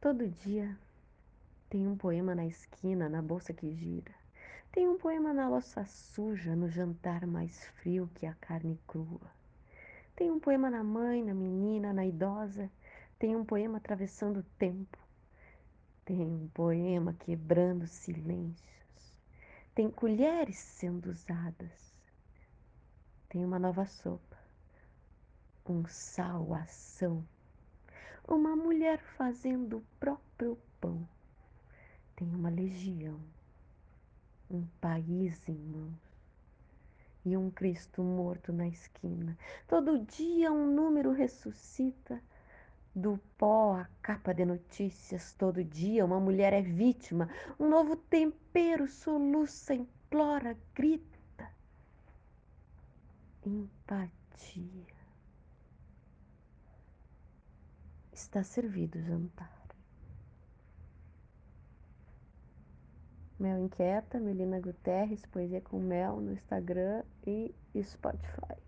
Todo dia tem um poema na esquina, na bolsa que gira. Tem um poema na louça suja, no jantar mais frio que a carne crua. Tem um poema na mãe, na menina, na idosa. Tem um poema atravessando o tempo. Tem um poema quebrando silêncios. Tem colheres sendo usadas. Tem uma nova sopa. Um sal ação. Uma mulher fazendo o próprio pão. Tem uma legião. Um país em mãos e um Cristo morto na esquina. Todo dia um número ressuscita do pó a capa de notícias. Todo dia uma mulher é vítima, um novo tempero soluça, implora, grita. Empatia. Está servido o jantar. Mel Inquieta, Melina Guterres, Poesia com Mel no Instagram e Spotify.